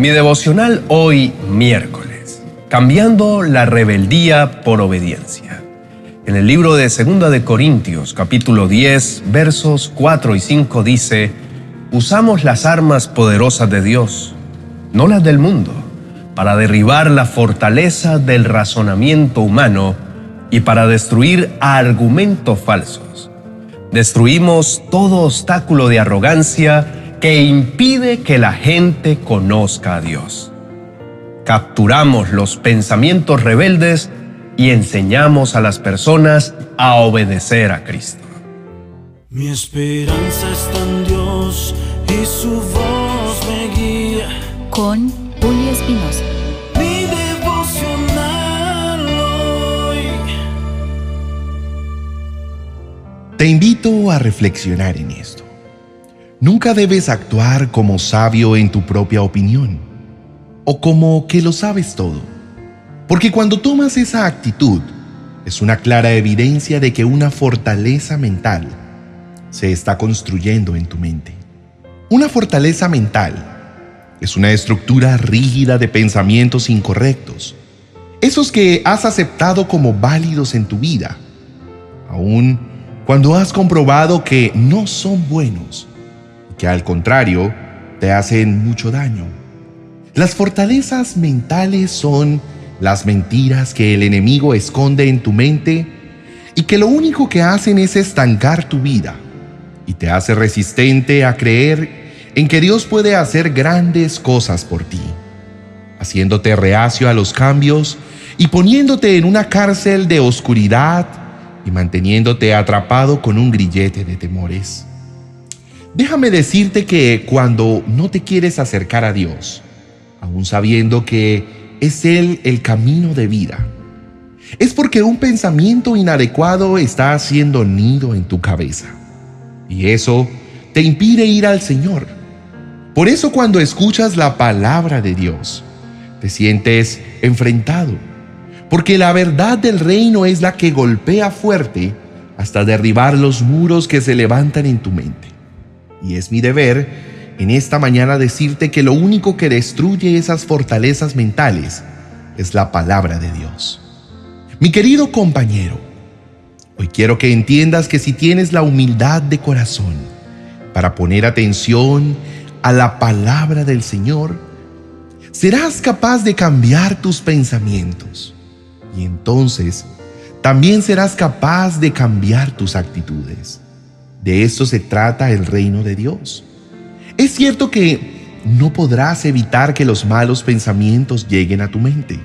Mi devocional hoy miércoles, cambiando la rebeldía por obediencia. En el libro de 2 de Corintios, capítulo 10, versos 4 y 5 dice, usamos las armas poderosas de Dios, no las del mundo, para derribar la fortaleza del razonamiento humano y para destruir argumentos falsos. Destruimos todo obstáculo de arrogancia que impide que la gente conozca a Dios. Capturamos los pensamientos rebeldes y enseñamos a las personas a obedecer a Cristo. Mi esperanza está en Dios y su voz me guía. Con Julio Espinosa. Mi devocional hoy. Te invito a reflexionar en esto. Nunca debes actuar como sabio en tu propia opinión o como que lo sabes todo. Porque cuando tomas esa actitud, es una clara evidencia de que una fortaleza mental se está construyendo en tu mente. Una fortaleza mental es una estructura rígida de pensamientos incorrectos, esos que has aceptado como válidos en tu vida, aun cuando has comprobado que no son buenos que al contrario te hacen mucho daño. Las fortalezas mentales son las mentiras que el enemigo esconde en tu mente y que lo único que hacen es estancar tu vida y te hace resistente a creer en que Dios puede hacer grandes cosas por ti, haciéndote reacio a los cambios y poniéndote en una cárcel de oscuridad y manteniéndote atrapado con un grillete de temores. Déjame decirte que cuando no te quieres acercar a Dios, aún sabiendo que es Él el camino de vida, es porque un pensamiento inadecuado está haciendo nido en tu cabeza. Y eso te impide ir al Señor. Por eso cuando escuchas la palabra de Dios, te sientes enfrentado. Porque la verdad del reino es la que golpea fuerte hasta derribar los muros que se levantan en tu mente. Y es mi deber en esta mañana decirte que lo único que destruye esas fortalezas mentales es la palabra de Dios. Mi querido compañero, hoy quiero que entiendas que si tienes la humildad de corazón para poner atención a la palabra del Señor, serás capaz de cambiar tus pensamientos y entonces también serás capaz de cambiar tus actitudes. De esto se trata el reino de Dios. Es cierto que no podrás evitar que los malos pensamientos lleguen a tu mente,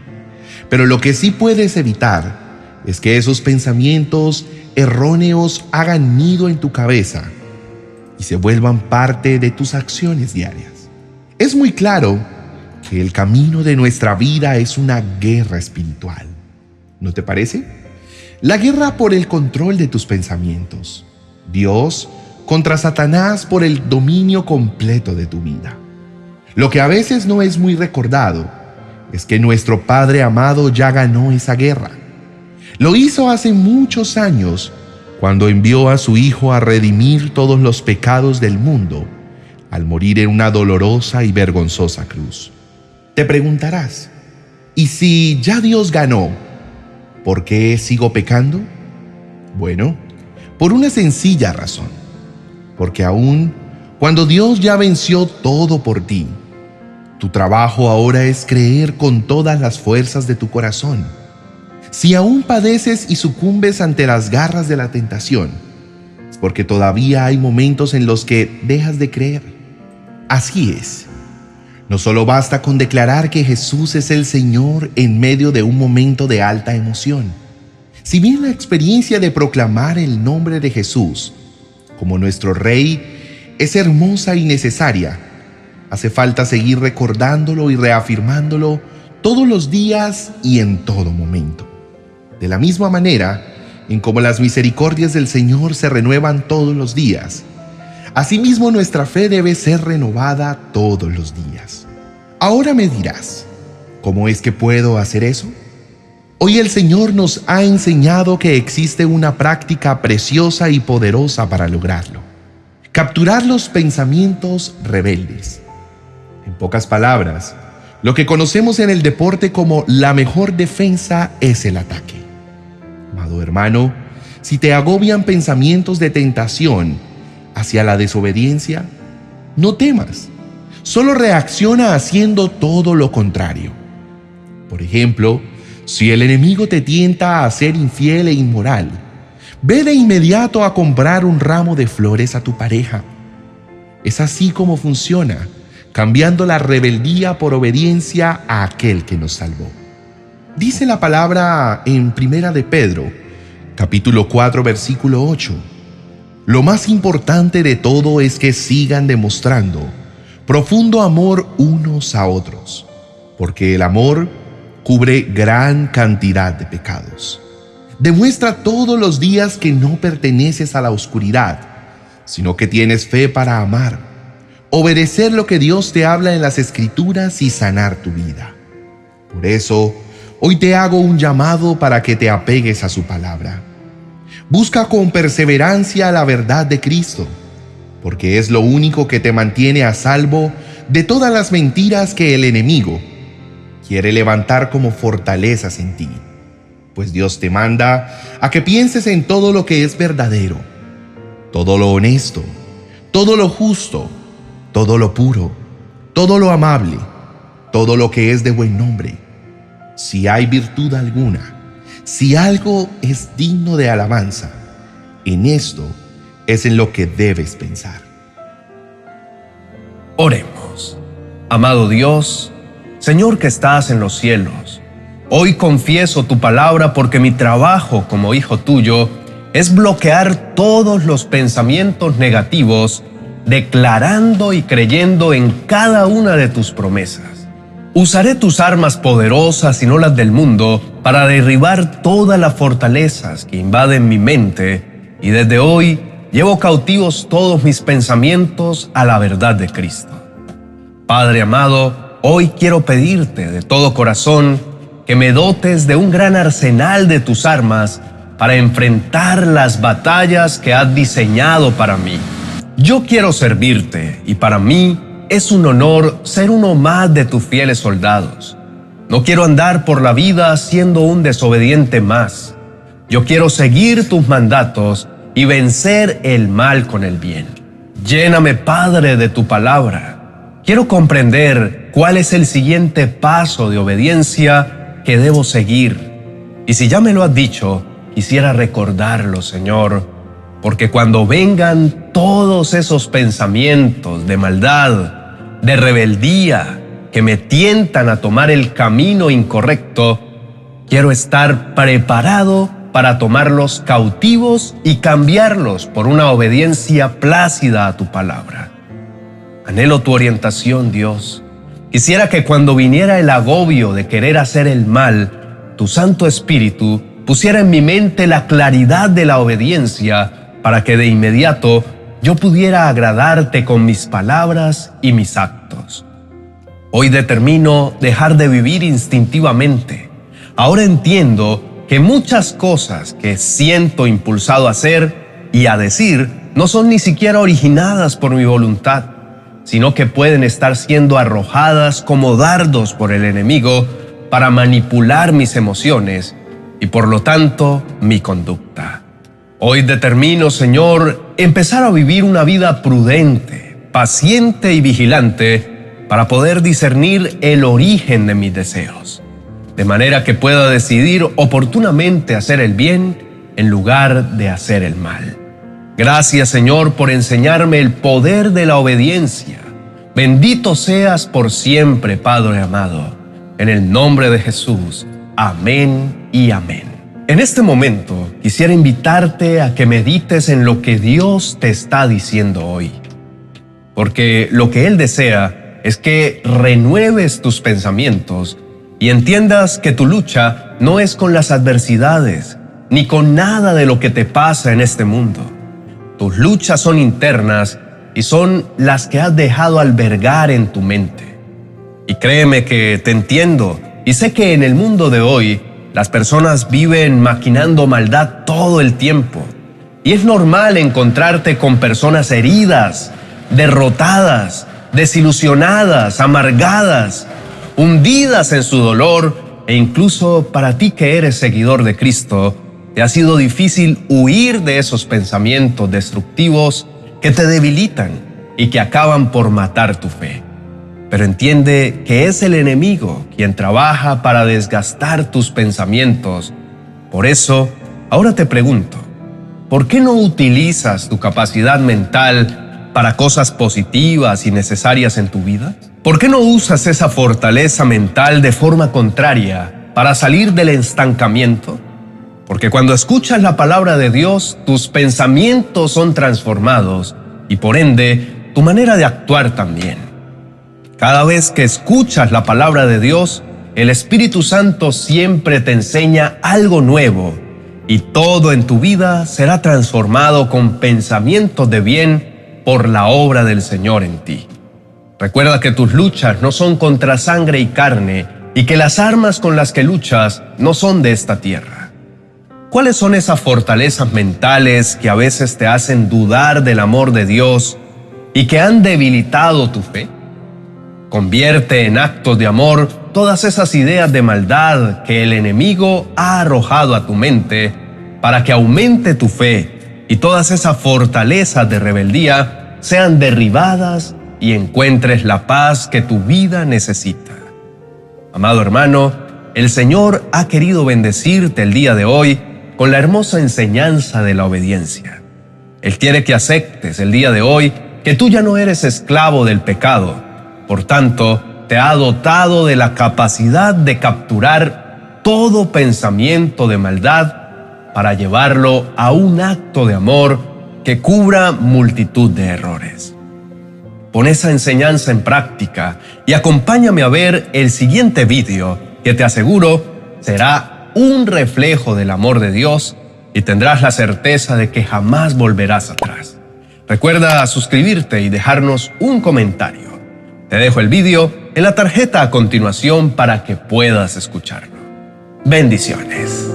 pero lo que sí puedes evitar es que esos pensamientos erróneos hagan nido en tu cabeza y se vuelvan parte de tus acciones diarias. Es muy claro que el camino de nuestra vida es una guerra espiritual. ¿No te parece? La guerra por el control de tus pensamientos. Dios contra Satanás por el dominio completo de tu vida. Lo que a veces no es muy recordado es que nuestro Padre amado ya ganó esa guerra. Lo hizo hace muchos años cuando envió a su Hijo a redimir todos los pecados del mundo al morir en una dolorosa y vergonzosa cruz. Te preguntarás, ¿y si ya Dios ganó, por qué sigo pecando? Bueno, por una sencilla razón. Porque aún cuando Dios ya venció todo por ti, tu trabajo ahora es creer con todas las fuerzas de tu corazón. Si aún padeces y sucumbes ante las garras de la tentación, es porque todavía hay momentos en los que dejas de creer. Así es. No solo basta con declarar que Jesús es el Señor en medio de un momento de alta emoción si bien la experiencia de proclamar el nombre de Jesús como nuestro Rey es hermosa y necesaria, hace falta seguir recordándolo y reafirmándolo todos los días y en todo momento. De la misma manera en como las misericordias del Señor se renuevan todos los días, asimismo nuestra fe debe ser renovada todos los días. Ahora me dirás, ¿cómo es que puedo hacer eso? Hoy el Señor nos ha enseñado que existe una práctica preciosa y poderosa para lograrlo. Capturar los pensamientos rebeldes. En pocas palabras, lo que conocemos en el deporte como la mejor defensa es el ataque. Amado hermano, si te agobian pensamientos de tentación hacia la desobediencia, no temas, solo reacciona haciendo todo lo contrario. Por ejemplo, si el enemigo te tienta a ser infiel e inmoral, ve de inmediato a comprar un ramo de flores a tu pareja. Es así como funciona cambiando la rebeldía por obediencia a aquel que nos salvó. Dice la palabra en Primera de Pedro, capítulo 4, versículo 8. Lo más importante de todo es que sigan demostrando profundo amor unos a otros, porque el amor cubre gran cantidad de pecados. Demuestra todos los días que no perteneces a la oscuridad, sino que tienes fe para amar obedecer lo que Dios te habla en las escrituras y sanar tu vida. Por eso, hoy te hago un llamado para que te apegues a su palabra. Busca con perseverancia la verdad de Cristo, porque es lo único que te mantiene a salvo de todas las mentiras que el enemigo quiere levantar como fortalezas en ti. Pues Dios te manda a que pienses en todo lo que es verdadero, todo lo honesto, todo lo justo, todo lo puro, todo lo amable, todo lo que es de buen nombre. Si hay virtud alguna, si algo es digno de alabanza, en esto es en lo que debes pensar. Oremos. Amado Dios, Señor que estás en los cielos, hoy confieso tu palabra porque mi trabajo como hijo tuyo es bloquear todos los pensamientos negativos declarando y creyendo en cada una de tus promesas. Usaré tus armas poderosas y no las del mundo para derribar todas las fortalezas que invaden mi mente y desde hoy llevo cautivos todos mis pensamientos a la verdad de Cristo. Padre amado, hoy quiero pedirte de todo corazón que me dotes de un gran arsenal de tus armas para enfrentar las batallas que has diseñado para mí. Yo quiero servirte y para mí es un honor ser uno más de tus fieles soldados. No quiero andar por la vida siendo un desobediente más. Yo quiero seguir tus mandatos y vencer el mal con el bien. Lléname, Padre, de tu palabra. Quiero comprender cuál es el siguiente paso de obediencia que debo seguir. Y si ya me lo has dicho, quisiera recordarlo, Señor porque cuando vengan todos esos pensamientos de maldad, de rebeldía, que me tientan a tomar el camino incorrecto, quiero estar preparado para tomarlos cautivos y cambiarlos por una obediencia plácida a tu palabra. Anhelo tu orientación, Dios. Quisiera que cuando viniera el agobio de querer hacer el mal, tu Santo Espíritu pusiera en mi mente la claridad de la obediencia para que de inmediato yo pudiera agradarte con mis palabras y mis actos. Hoy determino dejar de vivir instintivamente. Ahora entiendo que muchas cosas que siento impulsado a hacer y a decir no son ni siquiera originadas por mi voluntad, sino que pueden estar siendo arrojadas como dardos por el enemigo para manipular mis emociones y por lo tanto mi conducta. Hoy determino, Señor, empezar a vivir una vida prudente, paciente y vigilante para poder discernir el origen de mis deseos, de manera que pueda decidir oportunamente hacer el bien en lugar de hacer el mal. Gracias, Señor, por enseñarme el poder de la obediencia. Bendito seas por siempre, Padre amado. En el nombre de Jesús. Amén y amén. En este momento quisiera invitarte a que medites en lo que Dios te está diciendo hoy. Porque lo que Él desea es que renueves tus pensamientos y entiendas que tu lucha no es con las adversidades ni con nada de lo que te pasa en este mundo. Tus luchas son internas y son las que has dejado albergar en tu mente. Y créeme que te entiendo y sé que en el mundo de hoy las personas viven maquinando maldad todo el tiempo. Y es normal encontrarte con personas heridas, derrotadas, desilusionadas, amargadas, hundidas en su dolor e incluso para ti que eres seguidor de Cristo, te ha sido difícil huir de esos pensamientos destructivos que te debilitan y que acaban por matar tu fe. Pero entiende que es el enemigo quien trabaja para desgastar tus pensamientos. Por eso, ahora te pregunto, ¿por qué no utilizas tu capacidad mental para cosas positivas y necesarias en tu vida? ¿Por qué no usas esa fortaleza mental de forma contraria para salir del estancamiento? Porque cuando escuchas la palabra de Dios, tus pensamientos son transformados y por ende tu manera de actuar también. Cada vez que escuchas la palabra de Dios, el Espíritu Santo siempre te enseña algo nuevo y todo en tu vida será transformado con pensamientos de bien por la obra del Señor en ti. Recuerda que tus luchas no son contra sangre y carne y que las armas con las que luchas no son de esta tierra. ¿Cuáles son esas fortalezas mentales que a veces te hacen dudar del amor de Dios y que han debilitado tu fe? Convierte en actos de amor todas esas ideas de maldad que el enemigo ha arrojado a tu mente para que aumente tu fe y todas esas fortalezas de rebeldía sean derribadas y encuentres la paz que tu vida necesita. Amado hermano, el Señor ha querido bendecirte el día de hoy con la hermosa enseñanza de la obediencia. Él quiere que aceptes el día de hoy que tú ya no eres esclavo del pecado. Por tanto, te ha dotado de la capacidad de capturar todo pensamiento de maldad para llevarlo a un acto de amor que cubra multitud de errores. Pon esa enseñanza en práctica y acompáñame a ver el siguiente vídeo que te aseguro será un reflejo del amor de Dios y tendrás la certeza de que jamás volverás atrás. Recuerda suscribirte y dejarnos un comentario. Te dejo el vídeo en la tarjeta a continuación para que puedas escucharlo. Bendiciones.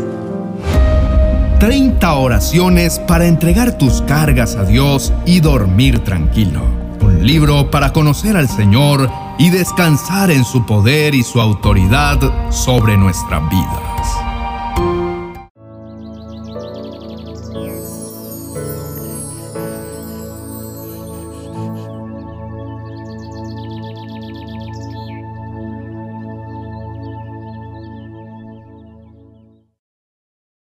30 oraciones para entregar tus cargas a Dios y dormir tranquilo un libro para conocer al Señor y descansar en su poder y su autoridad sobre nuestra vida.